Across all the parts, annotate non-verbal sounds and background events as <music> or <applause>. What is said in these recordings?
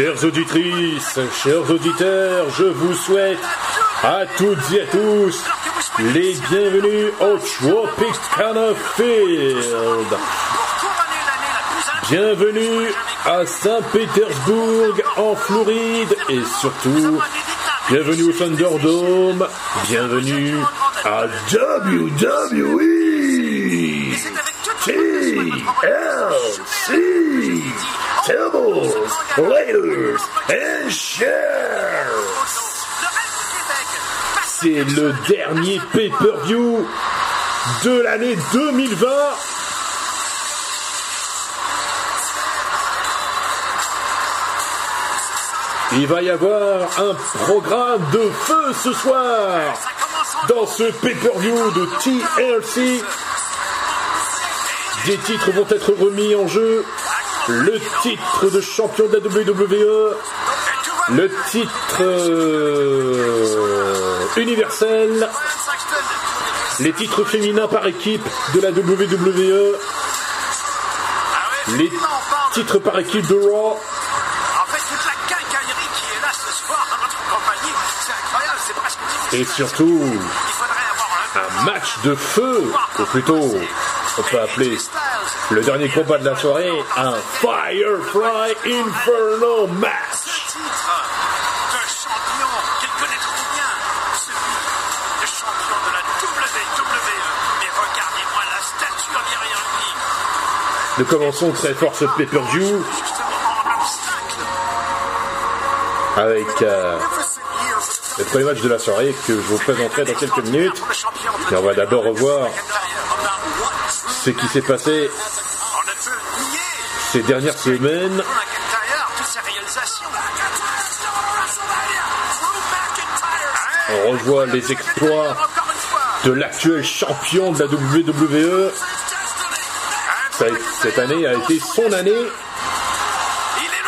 Chères auditrices, chers auditeurs, je vous souhaite à toutes et à tous les bienvenus au Tropicana Field. Bienvenue à Saint-Pétersbourg en Floride et surtout bienvenue au Thunderdome, bienvenue à WWE TLC And. C'est le dernier pay-per-view de l'année 2020. Il va y avoir un programme de feu ce soir dans ce pay-per-view de TLC. Des titres vont être remis en jeu. Le titre de champion de la WWE, le titre euh, universel, les titres féminins par équipe de la WWE, les titres par équipe de Raw, et surtout un match de feu, ou plutôt on peut appeler le dernier combat de la soirée un Firefly Inferno match. Nous commençons très fort ce pay-per-view avec euh, le premier match de la soirée que je vous présenterai dans quelques minutes. Et on va d'abord revoir McIntyre. ce qui s'est passé ces dernières semaines. On revoit les exploits de l'actuel champion de la WWE. Cette année a été son année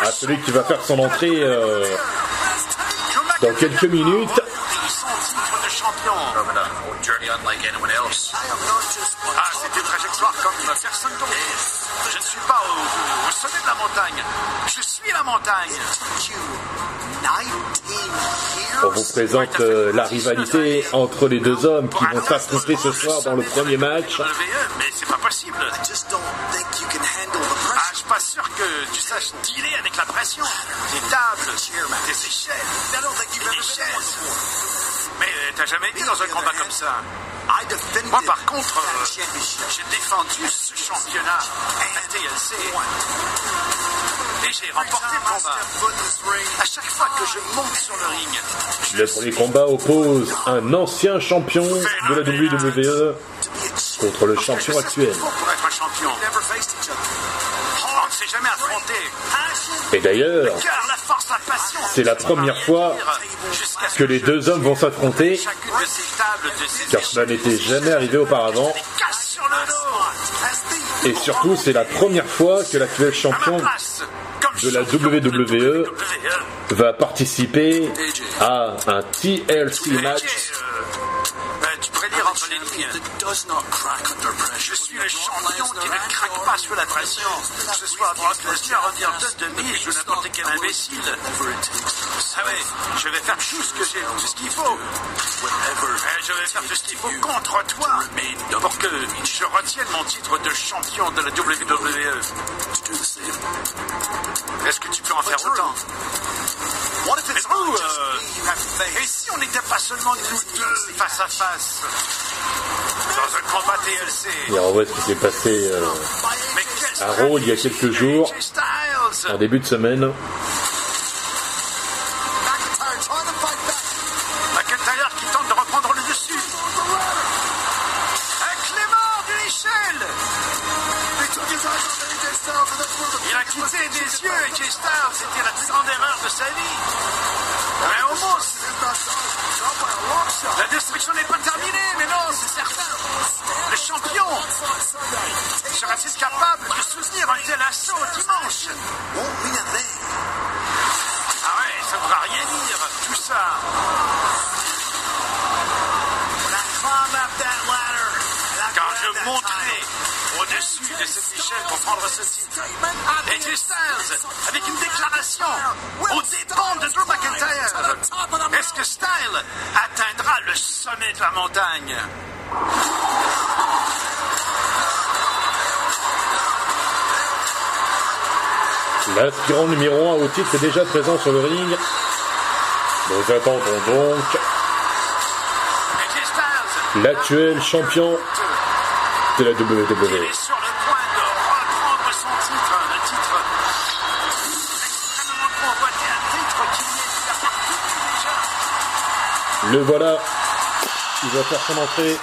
à celui qui va faire son entrée euh, dans quelques minutes. Comme personne d'autre. Je ne suis pas au, au sommet de la montagne. Je suis la montagne. On vous présente euh, la rivalité entre les deux hommes qui vont s'affronter ce soir dans le premier match. Mais c'est pas possible. Que tu saches dealer avec la pression. Des tables, des échelles, des chaises. Mais euh, t'as jamais été dans un combat comme ça. Moi, par contre, euh, j'ai défendu ce championnat à TLC. Et j'ai remporté le combat. À chaque fois que je monte sur le ring, Le premier combat oppose un ancien champion de la WWE contre le champion actuel. pour être un champion. Et d'ailleurs, c'est la première fois que les deux hommes vont s'affronter, car cela n'était jamais arrivé auparavant. Et surtout, c'est la première fois que l'actuel champion de la WWE. va participer à un TLC match Je suis le champion qui ne craque pas sous la pression. Que ce soit Brock Lesnar, Randy Orton, Demis ou n'importe quel imbécile. Ah je vais faire tout ce que j'ai, tout ce qu'il faut. Et je vais faire tout ce qu'il faut contre toi, mais pour que je retienne mon titre de champion de la WWE. Est-ce que tu peux en faire autant? Euh, et si on n'était pas seulement nous deux face à face dans un combat TLC Et on voit ce qui s'est passé euh, à Raw il y a quelques jours, en début de semaine. McIntyre qui tente de reprendre le dessus? Un Clément de l'échelle. Il a quitté des yeux AJ Styles. C'était la plus grande erreur de sa vie. Destruction n'est pas terminée. Mais non, c'est certain. Le champion sera-t-il capable de soutenir un tel assaut dimanche Ah ouais, ça ne va rien dire, tout ça. Quand je monterai au au-dessus de cette échelle pour prendre ce titre. AJ Styles, avec une déclaration aux dépens de Drew McIntyre. Est-ce que Styles le sommet de la montagne? L'aspirant numéro 1 au titre est déjà présent sur le ring. Nous attendons donc l'actuel champion de la WWE. Le voilà. Il va faire son entrée.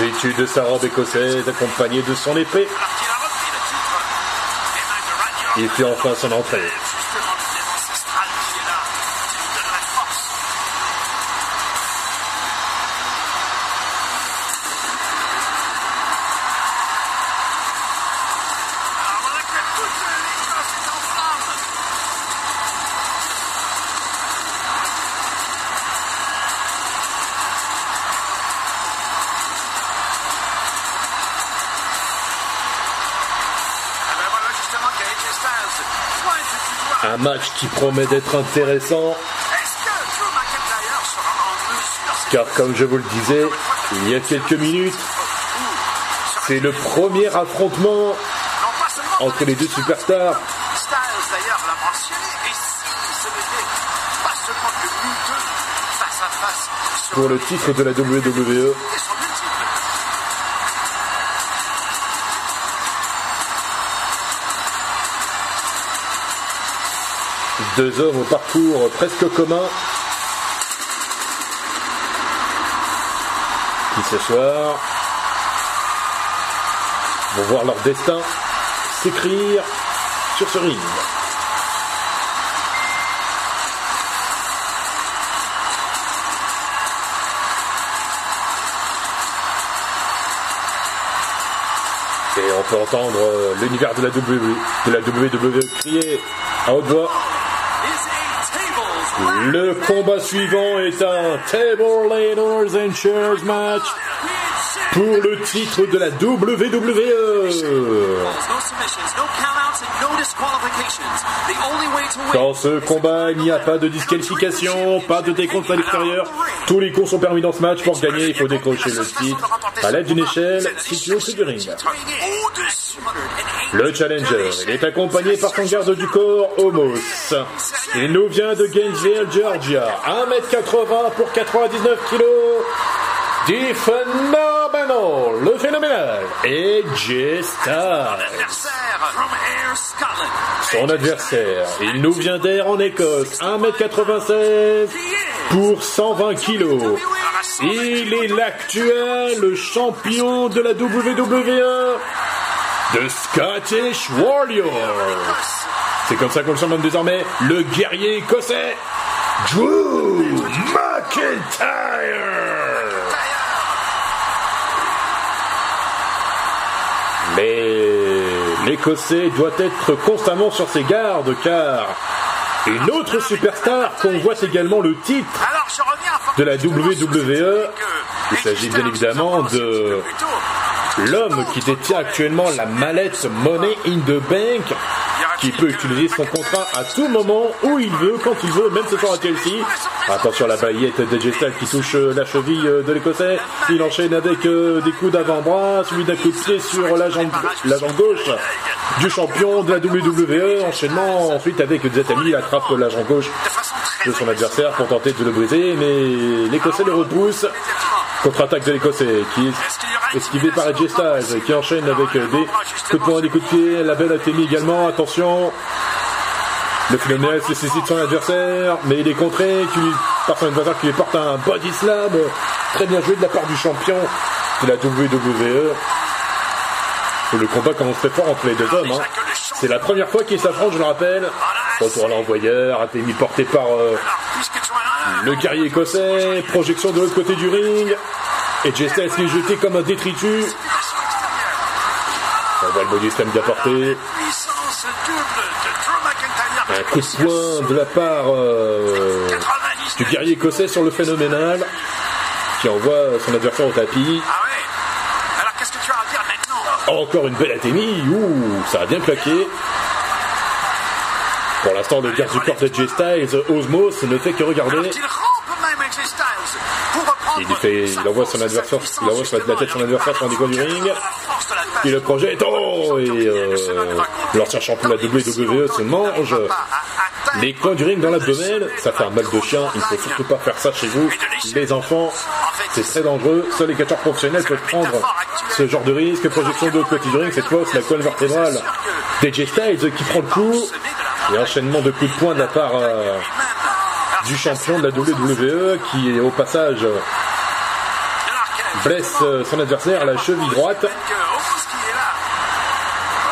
Vêtu de sa robe écossaise, accompagné de son épée, il fait enfin son entrée. Qui promet d'être intéressant, car comme je vous le disais, il y a quelques minutes, c'est le premier affrontement entre les deux superstars. Pour le titre de la WWE. Deux hommes au parcours presque commun qui ce soir vont voir leur destin s'écrire sur ce ring. Et on peut entendre euh, l'univers de la WWE, de la WWE crier à haute voix. Le combat suivant est un Table Ladders and Chairs match pour le titre de la. WWE. Dans ce combat, il n'y a pas de disqualification, pas de décompte à l'extérieur. Tous les coups sont permis dans ce match. Pour gagner, il faut décrocher le titre à l'aide d'une échelle située au-dessus du ring. Le challenger, il est accompagné par son garde du corps, Homos. Il nous vient de Gainesville, Georgia. 1m80 pour 99 kg. Du phénoménal, le phénoménal, et J. Son adversaire, il nous vient d'air en Écosse, 1m96 pour 120 kg. Il est l'actuel champion de la WWE, de Scottish Warrior. C'est comme ça qu'on le surnomme désormais, le guerrier écossais, Drew McIntyre. Mais l'Écossais doit être constamment sur ses gardes car une autre superstar convoite également le titre de la WWE. Il s'agit bien évidemment de l'homme qui détient actuellement la mallette Money in the Bank qui peut utiliser son contrat à tout moment, où il veut, quand il veut, même ce soir à Chelsea. Attention à la baillette de Styles qui touche euh, la cheville euh, de l'Écossais. Il enchaîne avec euh, des coups d'avant-bras, suivi d'un coup de pied sur la jambe, la jambe gauche du champion de la WWE. Enchaînement ensuite avec Zatami, il attrape la jambe gauche de son adversaire pour tenter de le briser, mais l'Écossais le repousse. Contre-attaque de l'Écossais qui est esquivé par Styles qui enchaîne avec des coups de poing, des coups de pied. La belle a également. Attention. Le phénomène nécessite son adversaire, mais il est contré par son adversaire qui lui porte un body slam. Très bien joué de la part du champion de la WWE. Le combat commence très fort entre les deux hommes. hein. C'est la première fois qu'ils s'affrontent, je le rappelle. Retour à l'envoyeur, a porté par euh, le guerrier écossais, projection de l'autre côté du ring. Et Styles qui est jeté comme un détritus. On voit le body slam porté. Un coup de poing de la part euh, du guerrier écossais sur le phénoménal qui envoie son adversaire au tapis. Ah Encore une belle athémie. Ouh, ça a bien claqué. Pour l'instant, le garde du corps de J Styles, Osmos, ne fait que regarder. Il, lui fait, il envoie son adversaire, il envoie la tête de son adversaire sur un des coins du ring. Il le projette. Oh Et euh, l'ancien champion de la WWE se mange les coins du ring dans l'abdomen. Ça fait un mal de chien. Il ne faut surtout pas faire ça chez vous. Les enfants, c'est très dangereux. Seuls les catcheurs professionnels peuvent prendre ce genre de risque. Projection de l'autre côté du ring. Cette fois, c'est la colonne vertébrale d'AJ Styles qui prend le coup. Et enchaînement de coups de poing de la part euh, du champion de la WWE qui au passage blesse euh, son adversaire à la cheville droite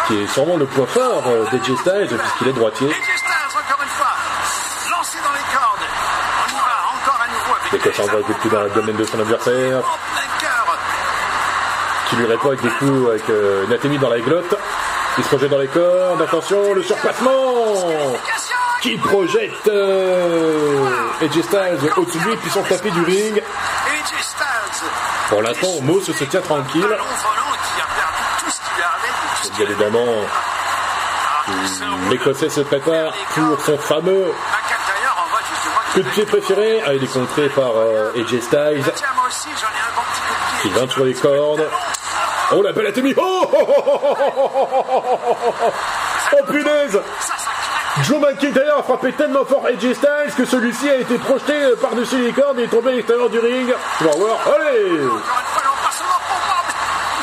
qui est sûrement le point fort euh, d'AJ Styles puisqu'il est droitier. Dès que ça envoie un coup de pied dans l'abdomen de son adversaire qui lui répond avec des coups avec euh, une athémie dans la glotte. Il se projette dans les cordes. Attention, le surpassement qui projette euh, AJ Styles au-dessus de lui puis son tapis du ring. Pour l'instant, Moss se tient tranquille. Bien évidemment, avait. l'Écossais se prépare pour son fameux coup de pied préféré. Ah, il est contré par euh, AJ Styles qui vient sur les cordes. Oh, la belle athémie Oh, Oh punaise. Joe McIntyre a frappé tellement fort AJ Styles que celui-ci a été projeté euh, par-dessus les cordes et est tombé à l'extérieur du ring. Tu vas voir, allez.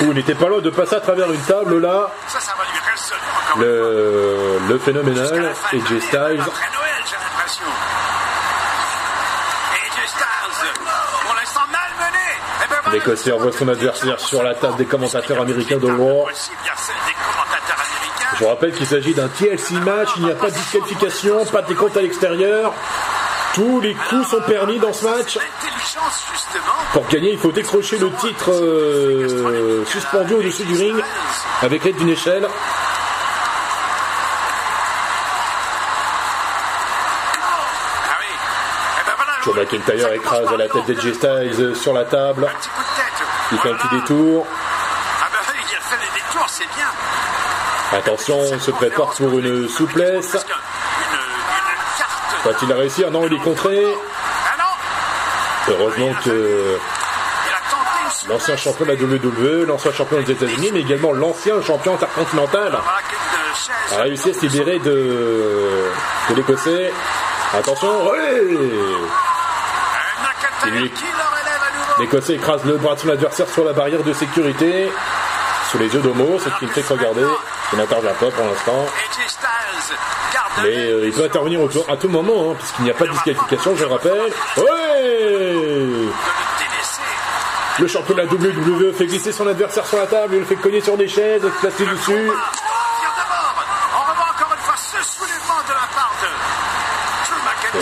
Ouh, il n'était pas loin de passer à travers une table là. Le, le phénoménal AJ Styles L'Écossais envoie son adversaire sur la table des commentateurs américains de américains. Je vous rappelle qu'il s'agit d'un TLC match, il n'y a pas de disqualification, pas de décompte à l'extérieur. Tous les coups sont permis dans ce match. Pour gagner, il faut décrocher le titre euh, suspendu au-dessus du ring avec l'aide d'une échelle. Joe McIntyre écrase la tête d'Edge Styles sur la table. Il fait un petit détour. Attention, on se prépare pour une souplesse. Va-t-il réussir Non, il est contré. Heureusement que l'ancien champion de la WWE, l'ancien champion des États-Unis, mais également l'ancien champion intercontinental. A réussi à se libérer de, de l'Écossais. Attention, ouais il. L'Écossais écrase le bras de son adversaire sur la barrière de sécurité, sous les yeux d'Homo, ce qui ne fait que regarder, qui n'intervient pas pour l'instant. Mais euh, il peut intervenir au tour- à tout moment, hein, puisqu'il n'y a pas de disqualification, je le rappelle. Le champion de la WWE fait glisser son adversaire sur la table, il le fait cogner sur des chaises, se placer dessus.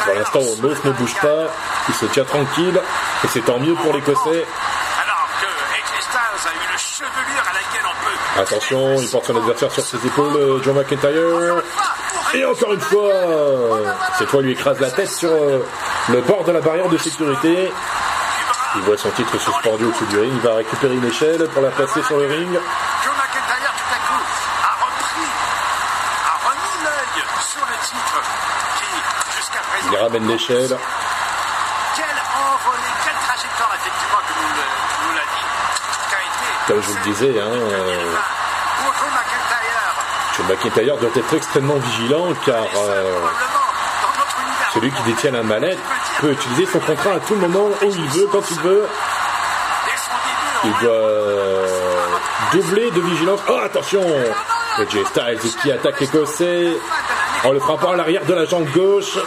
Pour l'instant, Omos ne bouge pas, il se tient tranquille, et c'est tant mieux pour l'Écossais. Attention, il porte son adversaire sur ses épaules, euh, Joe McIntyre. Et encore une fois, cette fois, il lui écrase la tête sur euh, le bord de la barrière de sécurité. Il voit son titre suspendu au-dessus du ring, il va récupérer une échelle pour la placer sur le ring. Drew McIntyre, tout à coup, a repris, a remis l'œil sur le titre qui, jusqu'à présent, Il ramène l'échelle. quelle envolée, quelle trajectoire, effectivement, que nous, le- nous l'a dit, qu'a été. Comme je vous le disais, hein, euh, McIntyre, doit être extrêmement vigilant car euh, celui qui détient la mallette peut utiliser son contrat à tout moment, où il veut, quand il veut. Il doit euh, doubler de vigilance. Oh, attention AJ Styles qui attaque l'Écossais en le frappant à l'arrière de la jambe gauche.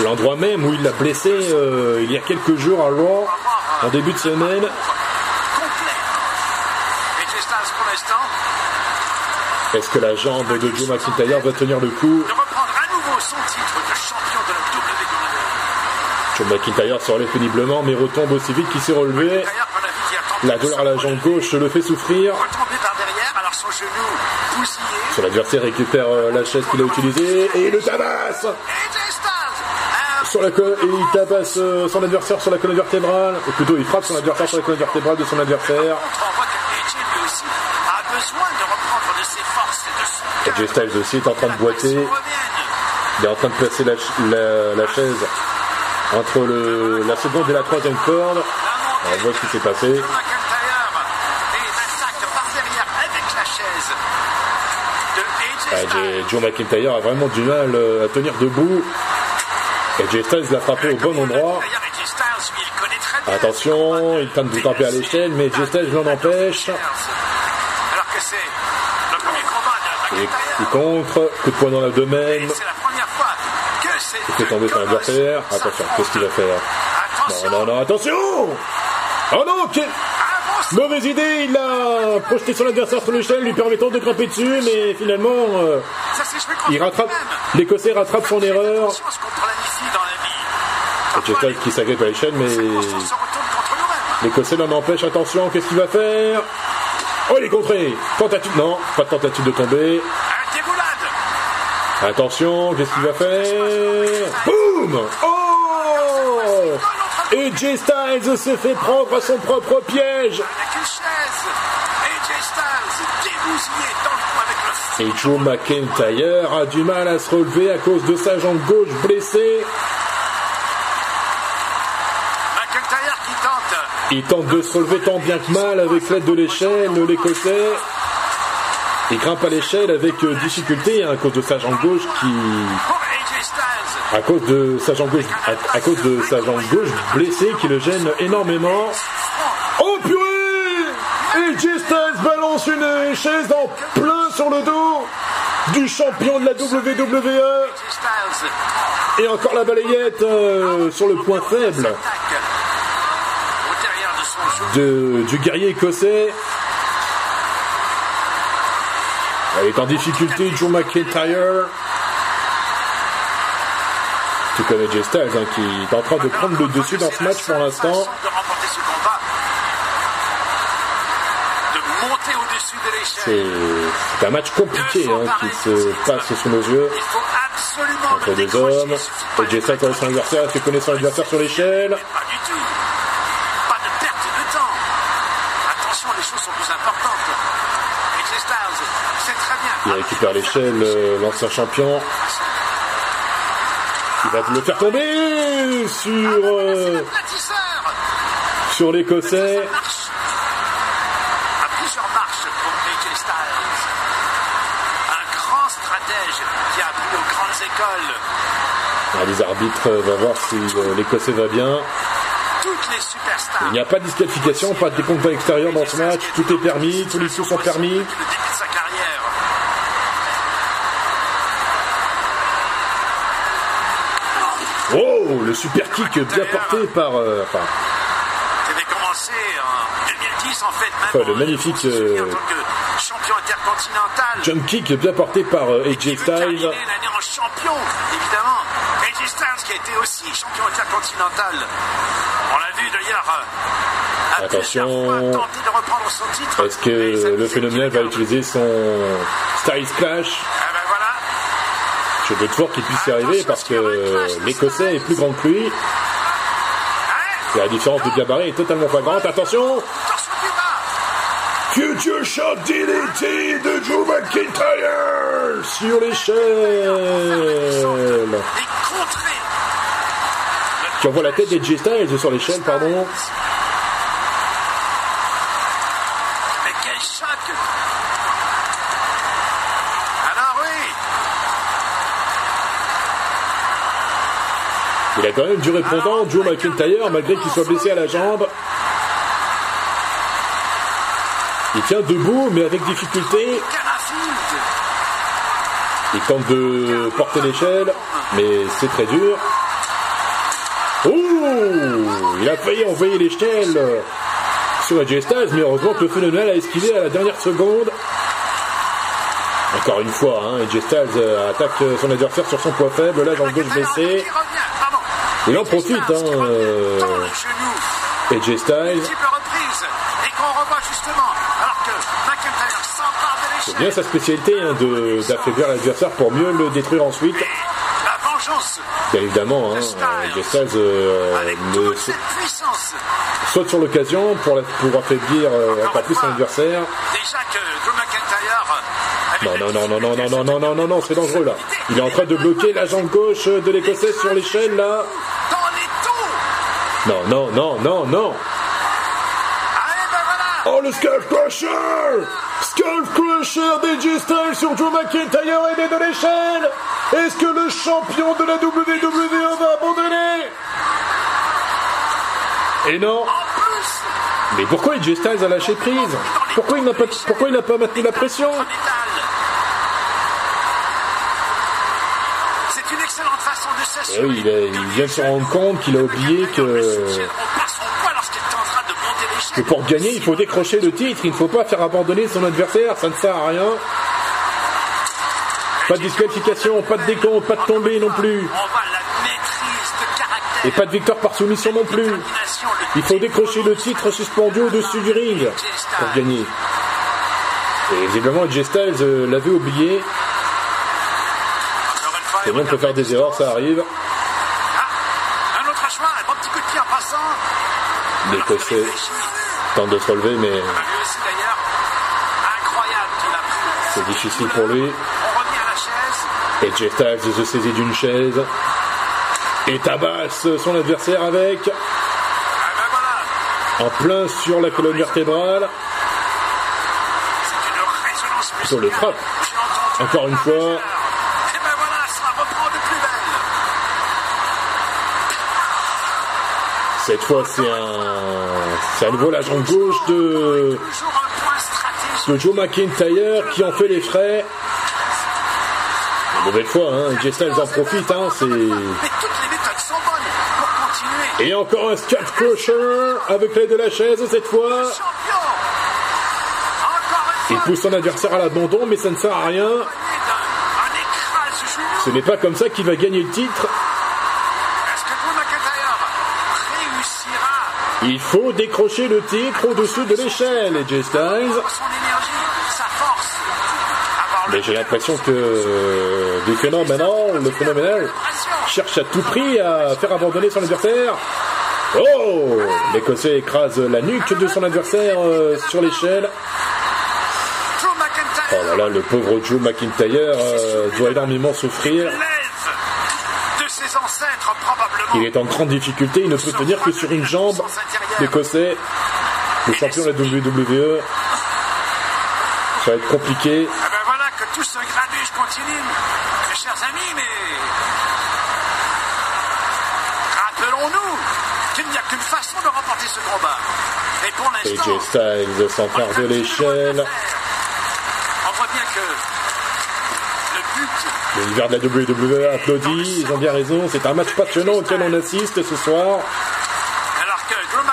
le L'endroit même où il l'a blessé il y a quelques jours à Raw, en début de semaine. Est-ce que la jambe de Joe McIntyre va tenir le coup Joe McIntyre se relève péniblement mais retombe aussi vite qu'il s'est relevé. La douleur à la jambe gauche le fait souffrir. Son adversaire récupère euh, la chaise qu'il a utilisée et le tabasse sur la colonne et il tabasse euh, son adversaire sur la colonne vertébrale. Ou plutôt, il frappe son adversaire sur la colonne vertébrale de son adversaire. et Styles aussi est en train de boiter. Il est en train de placer la, la- la chaise entre le, la seconde et la troisième corde. On voit ce qui s'est passé. Ah, Joe McIntyre a vraiment du mal euh, à tenir debout. AJ Styles l'a frappé au bon endroit. Attention, il tente de taper à l'échelle, mais AJ Styles l'en empêche. Et il contre, coup de poing dans l'abdomen, il fait tomber son adversaire. Attention, qu'est-ce qu'il va faire. Non, non, non, attention Oh non, Avance. mauvaise idée, il a projeté son adversaire sur l'échelle, lui permettant de grimper dessus, mais finalement, euh, il rattrape, l'Écossais rattrape son erreur. Attention à ce qu'on planifie dans la AJ Styles qui s'agrippe à l'échelle, mais l'Écossais l'en empêche. Attention, qu'est-ce qu'il va faire? Oh, il est contré Tentative, non, pas de tentative de tomber. Attention, qu'est-ce qu'il va faire? Boum Oh Et J Styles se fait prendre à son propre piège. AJ Et Joe McIntyre a du mal à se relever à cause de sa jambe gauche blessée. McIntyre qui tente. Il tente de se relever tant bien que mal avec l'aide de l'échelle, l'Écossais. Il grimpe à l'échelle avec euh, difficulté à cause de sa jambe gauche qui... À cause de sa jambe gauche, à, cause de sa jambe gauche blessée qui le gêne énormément. Oh purée Et J Styles balance une chaise en plein sur le dos du champion de la WWE. Et encore la balayette euh, sur le point faible de du guerrier écossais. Elle est en difficulté, Joe McIntyre. Tout comme AJ Styles, hein, qui est en train de prendre le dessus dans ce match pour l'instant. C'est un match compliqué hein, qui se passe sous nos yeux. Entre décrocher. hommes. AJ Styles connaît son adversaire, connaît son adversaire sur l'échelle? Récupère l'échelle, euh, l'ancien champion. Il va le faire tomber sur, euh, Aplatisseur. sur l'écossais. Ah, les arbitres euh, vont voir si euh, l'écossais va bien. Il n'y a pas de disqualification, pas de décompte à l'extérieur dans ce match. Tout est permis, tous les coups sont permis. Le super kick bien porté par... euh, enfin, en 2010 en fait. Ouais, le magnifique, euh, champion intercontinental. jump kick bien porté par euh, AJ Styles. en champion, évidemment. AJ Styles qui a été aussi champion intercontinental. On l'a vu d'ailleurs. euh, Attention. Est-ce que le phénomène va utiliser son Styles Clash? Je veux fort qu'il puisse y arriver parce que l'écossais est plus grand que lui. Et la différence de gabarit est totalement flagrante. Attention Torsion du bas. Future Shot DDT de Drew McIntyre sur l'échelle. Qui envoie la tête d'AJ Styles sur l'échelle, pardon. Quand même du répondant, Drew McIntyre, malgré qu'il soit blessé à la jambe. Il tient debout, mais avec difficulté. Il tente de porter l'échelle, mais c'est très dur. Ouh Il a failli envoyer l'échelle sur AJ Styles, mais heureusement que le phénomène a esquivé à la dernière seconde. Encore une fois, hein, AJ euh, attaque son adversaire sur son poids faible, là, jambe gauche McIntyre il en profite, hein. Euh, et J Style. C'est bien sa spécialité hein, d'affaiblir l'adversaire pour mieux le détruire ensuite. Bien évidemment, hein, J euh, Styles euh, saute sur l'occasion pour, affaiblir euh, encore plus son adversaire. Non, non, non, non, non, non, non, non, non, non, non, c'est dangereux là. Il est en train de bloquer la jambe gauche de l'écossais sur l'échelle là. Non, non, non, non, non. Ben Oh le Skull Crusher! Skull Crusher d'AJ Styles sur Drew McIntyre aidé de l'échelle Est-ce que le champion de la WWE va abandonner Et non. Mais pourquoi AJ Styles a lâché prise? Pourquoi il n'a pas, pourquoi il n'a pas maintenu la pression? Oui, il, a- il vient de se rendre compte qu'il a oublié que, de que pour gagner, il faut décrocher le titre. Il ne faut pas faire abandonner son adversaire, ça ne sert à rien. Pas de disqualification, pas de décompte, pas de tombée non plus. De. Et pas de victoire par soumission non plus. Il faut décrocher le titre suspendu au-dessus du ring pour gagner. Et visiblement, AJ Styles euh, l'avait oublié. Le monde peut faire des erreurs, ça arrive. L'Écossais tente de se relever, mais c'est difficile pour lui. Chaise. AJ Styles se saisit d'une chaise et tabasse son adversaire avec en plein sur la colonne vertébrale. Sur le frappe. Encore un une fois. Cette fois, c'est un, c'est à nouveau la jambe gauche de, Joe McIntyre qui en fait les frais. Une nouvelle fois, hein, en profite, hein, c'est... Et encore un Skull Crusher avec l'aide de la chaise cette fois. Il pousse son adversaire à l'abandon, mais ça ne sert à rien. Ce n'est pas comme ça qu'il va gagner le titre. Il faut décrocher le titre au-dessus de l'échelle, AJ Styles. Mais j'ai l'impression que euh, le phénoménal, le phénoménal cherche à tout prix à faire abandonner son adversaire. Oh L'Écossais écrase la nuque de son adversaire euh, sur l'échelle. Oh là là, le pauvre Joe McIntyre euh, doit énormément souffrir. lève de ses ancêtres probablement. Il est en grande difficulté, il ne peut tenir que sur une jambe. L'Écossais, le champion de la WWE. Ça va être compliqué. Ah ben voilà que tout ce grabuge continue, mes chers amis, mais rappelons-nous qu'il n'y a qu'une façon de remporter ce combat. Et pour l'instant, AJ Styles s'empare de l'échelle. on voit bien que le but L'univers de la WWE applaudit, ils ont bien raison. C'est un match passionnant auquel on assiste ce soir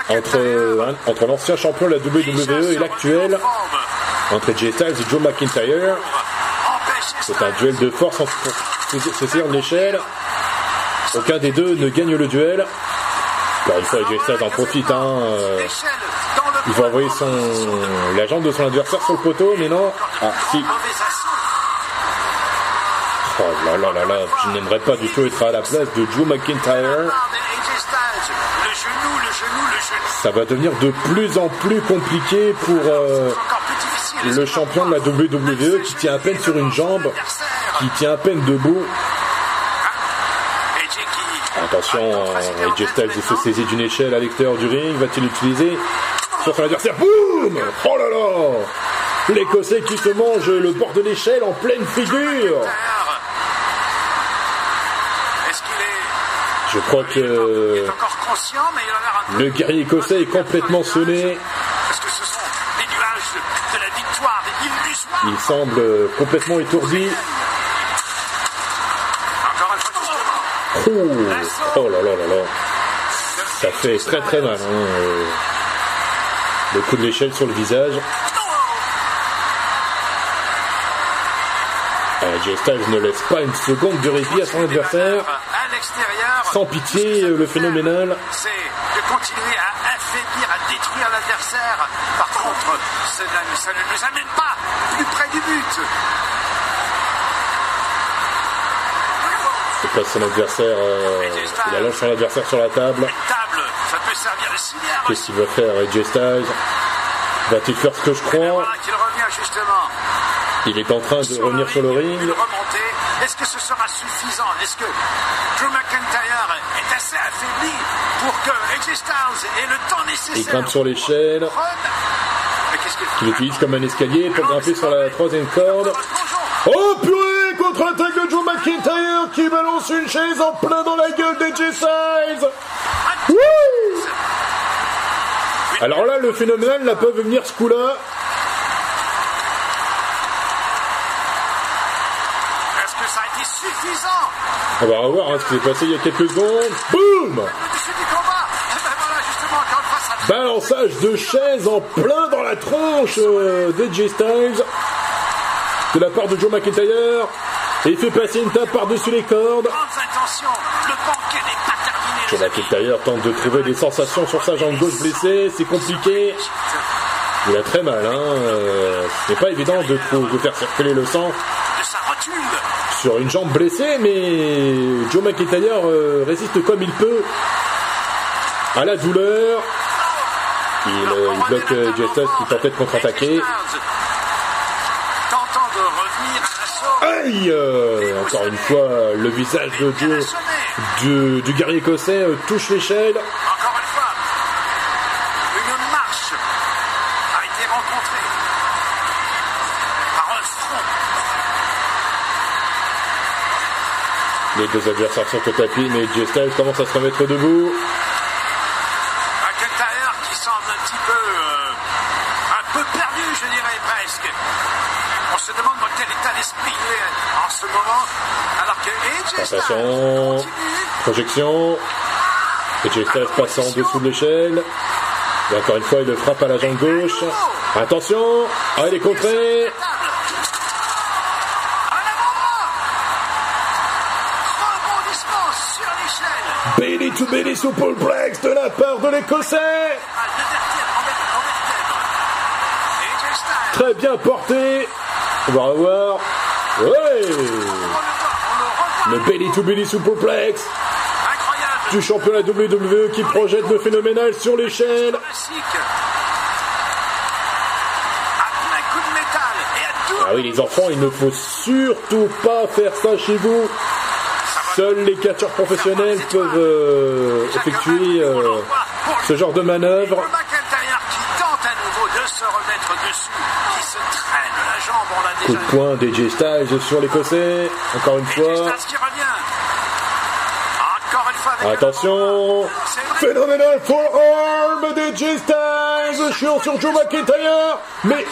entre, hein, entre l'ancien champion de la WWE et l'actuel, entre AJ Styles et Joe McIntyre. C'est un duel de force en saisir l'échelle. Aucun des deux ne gagne le duel. Encore une fois, AJ Styles en profite. Hein, euh, il va envoyer son, la jambe de son adversaire sur le poteau, mais non. Ah, si. Oh là là là là, je n'aimerais pas du tout être à la place de Joe McIntyre. Ça va devenir de plus en plus compliqué pour euh, le champion de la WWE qui tient à peine sur une jambe, qui tient à peine debout. Attention, euh, AJ Styles se saisit d'une échelle à l'extérieur du ring, va-t-il l'utiliser sur son adversaire? Boum! Oh là là! L'Écossais qui se mange le bord de l'échelle en pleine figure Je crois que le guerrier écossais est complètement sonné. Il semble complètement étourdi. Oh, là là là là. Ça fait très très mal. Hein. euh, Le coup de l'échelle sur le visage. AJ Styles ne laisse pas une seconde de répit à son adversaire. Sans pitié, le phénoménal. C'est de continuer à affaiblir, à détruire l'adversaire. Par contre, ça, ça ne nous amène pas plus près du but. son adversaire, euh, il a lancé son adversaire sur la table. Qu'est-ce qu'il va faire, AJ Styles? Va-t-il faire ce que je crois? Il est en train de revenir sur le ring. Est-ce que ce sera suffisant? Est-ce que Drew McIntyre est assez affaibli pour que AJ ait le temps nécessaire Il grimpe sur l'échelle. Il utilise comme un escalier pour grimper sur la troisième corde. Oh purée Contre-attaque de Drew McIntyre qui balance une chaise en plein dans la gueule d'AJ Styles. Oui Alors là, le phénomène là peut venir ce coup-là. Ah bah, On va revoir hein, ce qui s'est passé il y a quelques secondes. Boum Balançage de chaise en plein dans la tronche euh, de Styles de la part de Joe McIntyre. Et il fait passer une tape par-dessus les cordes. Joe McIntyre tente de trouver des sensations sur sa jambe gauche blessée. C'est compliqué. Il a très mal. Hein. Euh, C'est pas évident de, de faire circuler le sang sur une jambe blessée, mais Joe McIntyre euh, résiste comme il peut à la douleur. Il, euh, bloque euh, Justice qui tentait de contre-attaquer. Aïe euh, Encore une fois, le visage de Joe du guerrier écossais touche l'échelle. Deux adversaires sont au tapis, mais Jay Styles commence à se remettre debout. McIntyre qui semble un petit peu, euh, un peu perdu, je dirais presque. On se demande dans quel état d'esprit il est en ce moment, alors que AJ Styles continue. Projection. AJ Styles passe en dessous de l'échelle. Et encore une fois, il le frappe à la jambe gauche. Attention Ah, il est contré sous de la part de l'Écossais. Très bien porté. On va revoir. Le belly to belly sous Paul du championnat WWE qui projette le phénoménal sur l'échelle. Ah oui, les enfants, il ne faut surtout pas faire ça chez vous. Seuls les catcheurs professionnels peuvent euh, effectuer euh, ce genre de manœuvre. Coup de poing des Styles sur l'écossais, encore une fois. Attention. Phénoménal forearm des G Styles sur, sur Joe McIntyre. Mais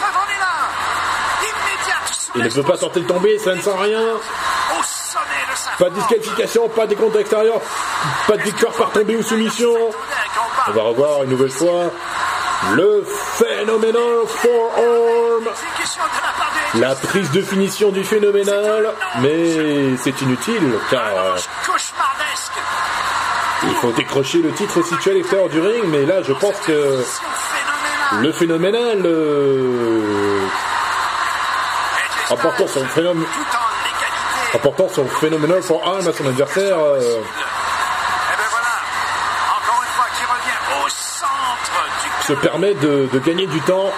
il ne peut pas sortir de tomber, ça ne sent rien. Pas de disqualification, pas de comptes extérieurs, pas de victoire par tombée ou soumission. On va revoir une nouvelle fois le phénoménal forearm. La prise de finition du phénoménal, mais c'est inutile car euh, il faut décrocher le titre situé à l'extérieur du ring, mais là je pense que le phénoménal euh, en portant son phénomène rapportant son phénoménal pour arme à son adversaire. Euh, Et ben voilà, encore une fois qui revient au centre du... Se permet de, gagner du temps.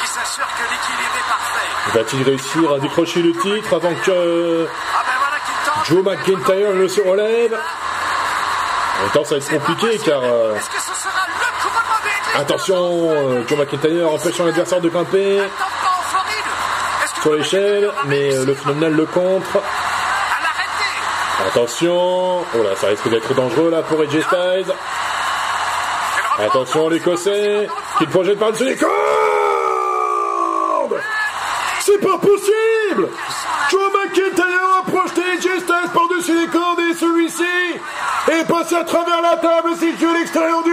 Qui s'assure que l'équilibre est parfait. Va-t-il réussir à décrocher le titre avant que ah ben Joe McIntyre ne se relève en ça va être compliqué car. Euh, attention, euh, Joe McIntyre empêche son adversaire de grimper l'échelle, mais euh, le phénoménal le contre. Attention, oh là, ça risque d'être dangereux là pour Edge Styles. Attention l'écossais qui le projette par-dessus les cordes C'est pas possible Joe McIntyre a projeté Edge Styles par-dessus les cordes et celui-ci est passé à travers la table et situé à l'extérieur du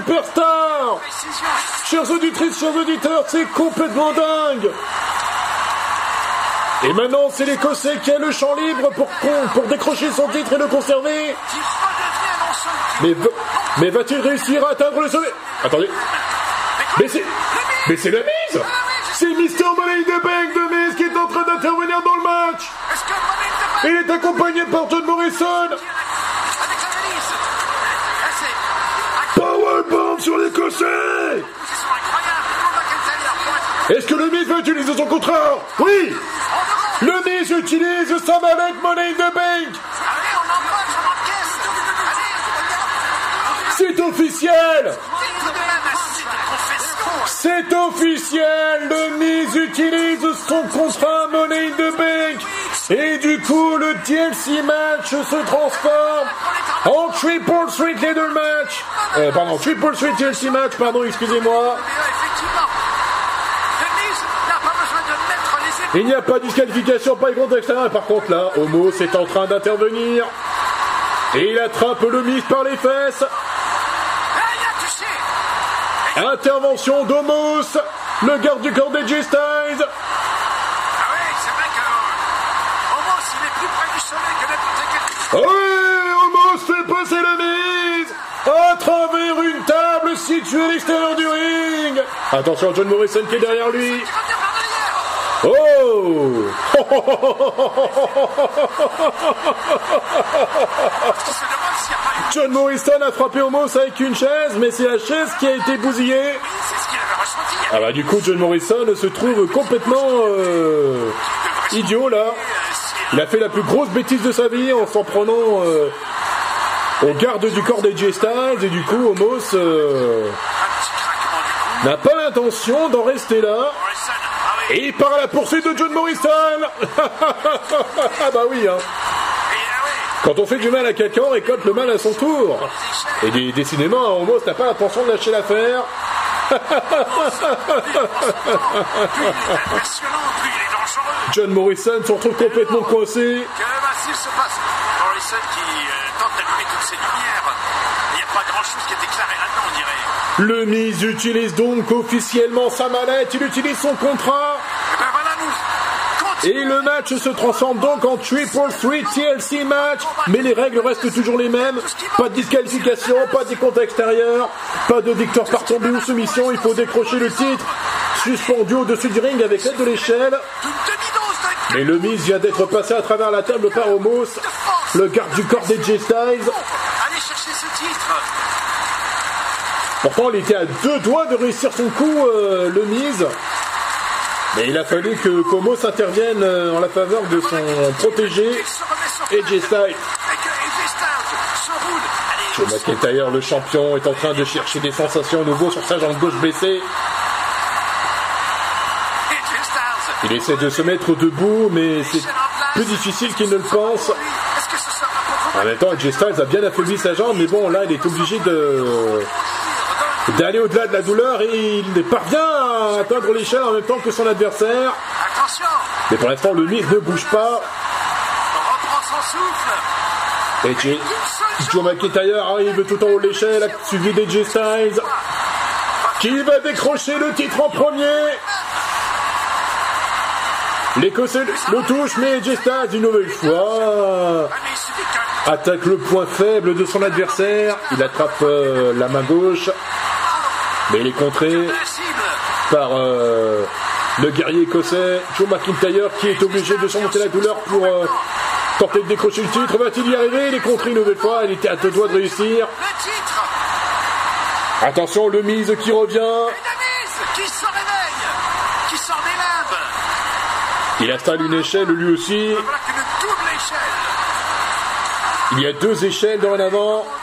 superstar. Chers auditrices, chers auditeurs, c'est complètement dingue. Et maintenant, c'est l'Écossais qui a le champ libre pour, pour décrocher son titre et le conserver. Mais, mais va-t-il réussir à atteindre le sommet? Attendez. Mais c'est... Mais c'est la mise C'est Mister Money de Bank de Mise qui est en train d'intervenir dans le match. Il est accompagné par John Morrison. Sur l'Écossais Est-ce que le Miz va utiliser son contrat? Oui. Le Miz utilise sa mallette Money in the Bank. C'est officiel. C'est officiel, le Miz utilise son contrat Money in the Bank. Et du coup le TLC match se transforme en Triple Street Leader match. Euh, pardon, Triple Street TLC match, pardon, excusez-moi. Il n'y a pas de disqualification, pas de contexte. Par contre là, Homo est en train d'intervenir. Et il attrape le Miz par les fesses. Intervention d'Homos, le garde du corps des Styles. Ah oui, c'est vrai que Homos, il est plus près du soleil que n'importe quel. Table à l'extérieur du ring. Attention, John Morrison qui est derrière lui. Oh John Morrison a frappé Homos avec une chaise, mais c'est la chaise qui a été bousillée. Ah bah du coup John Morrison se trouve complètement euh, idiot là. Il a fait la plus grosse bêtise de sa vie en s'en prenant euh, au garde du corps des Styles et du coup Homos euh, n'a pas l'intention d'en rester là. Et il part à la poursuite de John Morrison <laughs> Ah bah oui hein quand on fait du mal à quelqu'un, on récolte le mal à son tour. Et décidément, Homos n'a pas l'intention de lâcher l'affaire. <laughs> John Morrison se retrouve complètement coincé. Le Miz utilise donc officiellement sa manette, il utilise son contrat. Et le match se transforme donc en Triple Threat TLC match, mais les règles restent toujours les mêmes. Pas de disqualification, pas de comptes extérieurs, pas de victoire par tombée ou soumission. Il faut décrocher le titre suspendu au-dessus du ring avec l'aide de l'échelle. Mais le Miz vient d'être passé à travers la table par Homos, le garde du corps des J-Styles. Pourtant, il était à deux doigts de réussir son coup, euh, le Miz. Mais il a fallu que Como s'intervienne euh, en la faveur de son protégé, AJ Styles. Joe McIntyre, le champion, est en train de chercher des sensations nouveau sur sa jambe gauche baissée. Il essaie de se mettre debout, mais c'est plus difficile qu'il ne le pense. En même temps, AJ Styles a bien affaibli sa jambe, mais bon, là, il est obligé de d'aller au-delà de la douleur et il parvient à atteindre l'échelle en même temps que son adversaire. Attention Mais pour l'instant, le Miz ne bouge pas. reprend son souffle. Et Joe McIntyre arrive tout en haut de l'échelle, suivi d'AJ Styles, qui va décrocher le titre en premier. L'Écossais le touche, mais Styles, une nouvelle fois, attaque le point faible de son adversaire. Il attrape euh, la main gauche. Mais il est contré par euh, le guerrier écossais, Joe McIntyre, qui est obligé de surmonter la douleur pour euh, tenter de décrocher le titre. Va-t-il y arriver? Il est contré une nouvelle fois. Il était à deux doigts de réussir. Attention, le mise qui revient. Il installe une échelle lui aussi. Il y a deux échelles dorénavant. Tout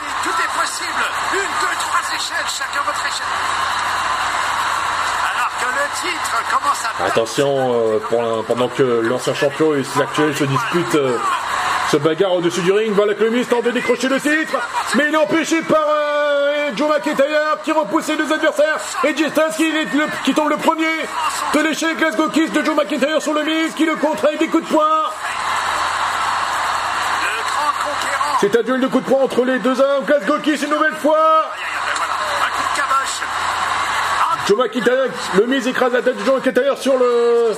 Attention, euh, pendant que l'ancien champion et l'actuel se disputent, euh, se bagarrent au-dessus du ring, voilà que le tente de décrocher le titre, mais il est empêché par euh, Joe McIntyre qui repousse ses deux adversaires, et Styles qui, tombe le premier de l'échec Glasgow Kiss de Joe McIntyre sur le Miz, qui le contre des coups de poing. C'est un duel de coups de poing entre les deux hommes, Glasgow Kiss une nouvelle fois. Joe McIntyre, le Miz écrase la tête de Joe McIntyre sur le,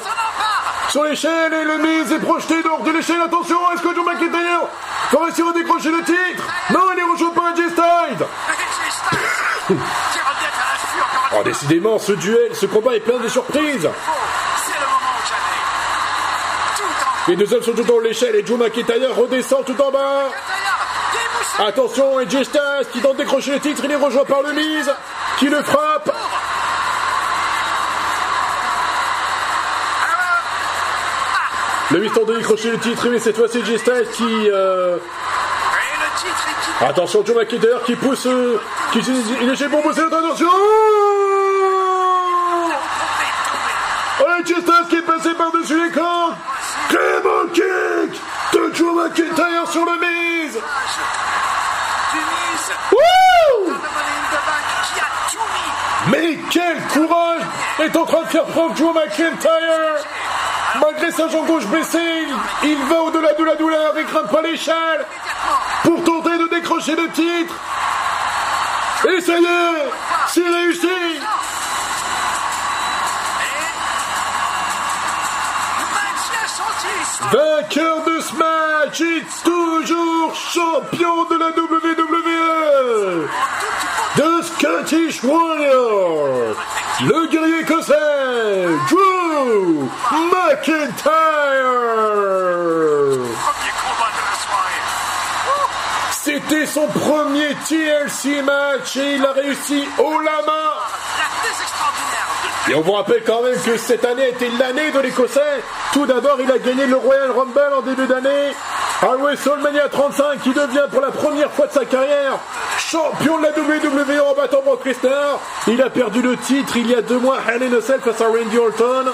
sur l'échelle et le mise est projeté dehors de l'échelle. Attention, est-ce que Joe McIntyre va réussir à décrocher le titre? Non, il est rejoint par AJ Styles. <laughs> Oh, décidément, ce duel, ce combat est plein de surprises. Les deux hommes sont tout dans l'échelle et Joe McIntyre redescend tout en bas. Attention, AJ Styles qui tente de décrocher le titre, il est rejoint par le mise qui le frappe. Le 8 tente de décrocher le titre, mais cette fois c'est AJ Styles qui... Euh... Attention, Joe McIntyre qui pousse... Euh, qui il est pour pousser attention Oh, AJ Styles qui est passé par-dessus les cordes Clément kick de Joe McIntyre sur le mise. Mais quel courage est en train de faire preuve Joe McIntyre Malgré sa jambe gauche baissée, il va au-delà de la douleur et grimpe pas l'échelle pour tenter de décrocher le titre. Et est, c'est réussi. Vainqueur de ce match et toujours champion de la WWE The Scottish Warrior Le guerrier Drew McIntyre C'était son premier TLC match et il a réussi haut la main et on vous rappelle quand même que cette année était l'année de l'Écossais. Tout d'abord, il a gagné le Royal Rumble en début d'année. À WrestleMania 35, qui devient pour la première fois de sa carrière champion de la WWE en battant Brock Lesnar. Il a perdu le titre il y a deux mois à Hell in face à Randy Orton.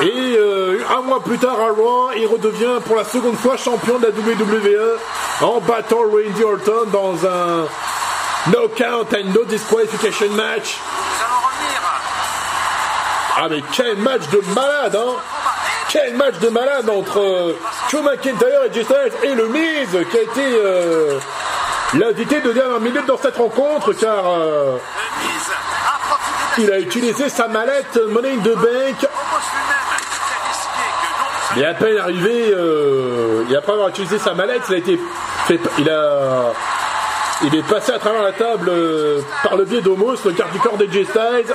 Et euh, un mois plus tard à Raw, il redevient pour la seconde fois champion de la WWE en battant Randy Orton dans un no count and no disqualification match. Ah mais quel match de malade hein Quel match de malade entre euh, McIntyre et Jay et le Miz qui a été euh, l'invité de dernière minute dans cette rencontre car euh, il a utilisé sa mallette Money the Bank et à peine arrivé, et après avoir utilisé sa mallette, il a été fait, il a, il est passé à travers la table par le biais d'Homos, le quart du corps des Styles.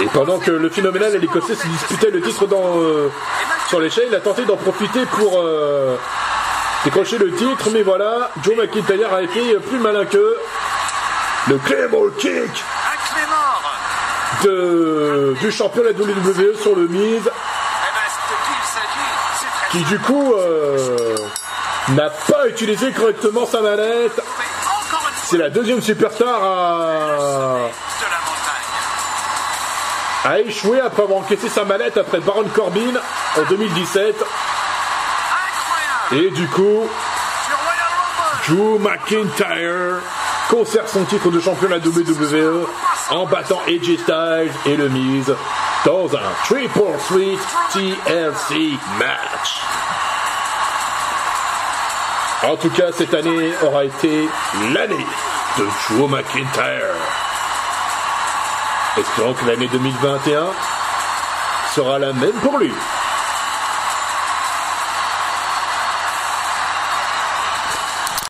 Et pendant que le phénoménal et l'Écossais se disputaient le titre euh, sur l'échelle, il a tenté d'en profiter pour décrocher le titre, mais voilà, Joe McIntyre a été plus malin que le Claymore Kick de, du champion de la WWE sur le Miz, qui du coup euh, n'a pas utilisé correctement sa manette. C'est la deuxième superstar à a échoué après avoir encaissé sa mallette après Baron Corbin en 2017. Et du coup, Drew McIntyre conserve son titre de champion de la WWE en battant AJ Styles et le Miz dans un Triple Threat TLC match. En tout cas, cette année aura été l'année de Drew McIntyre. Espérons que l'année 2021 sera la même pour lui.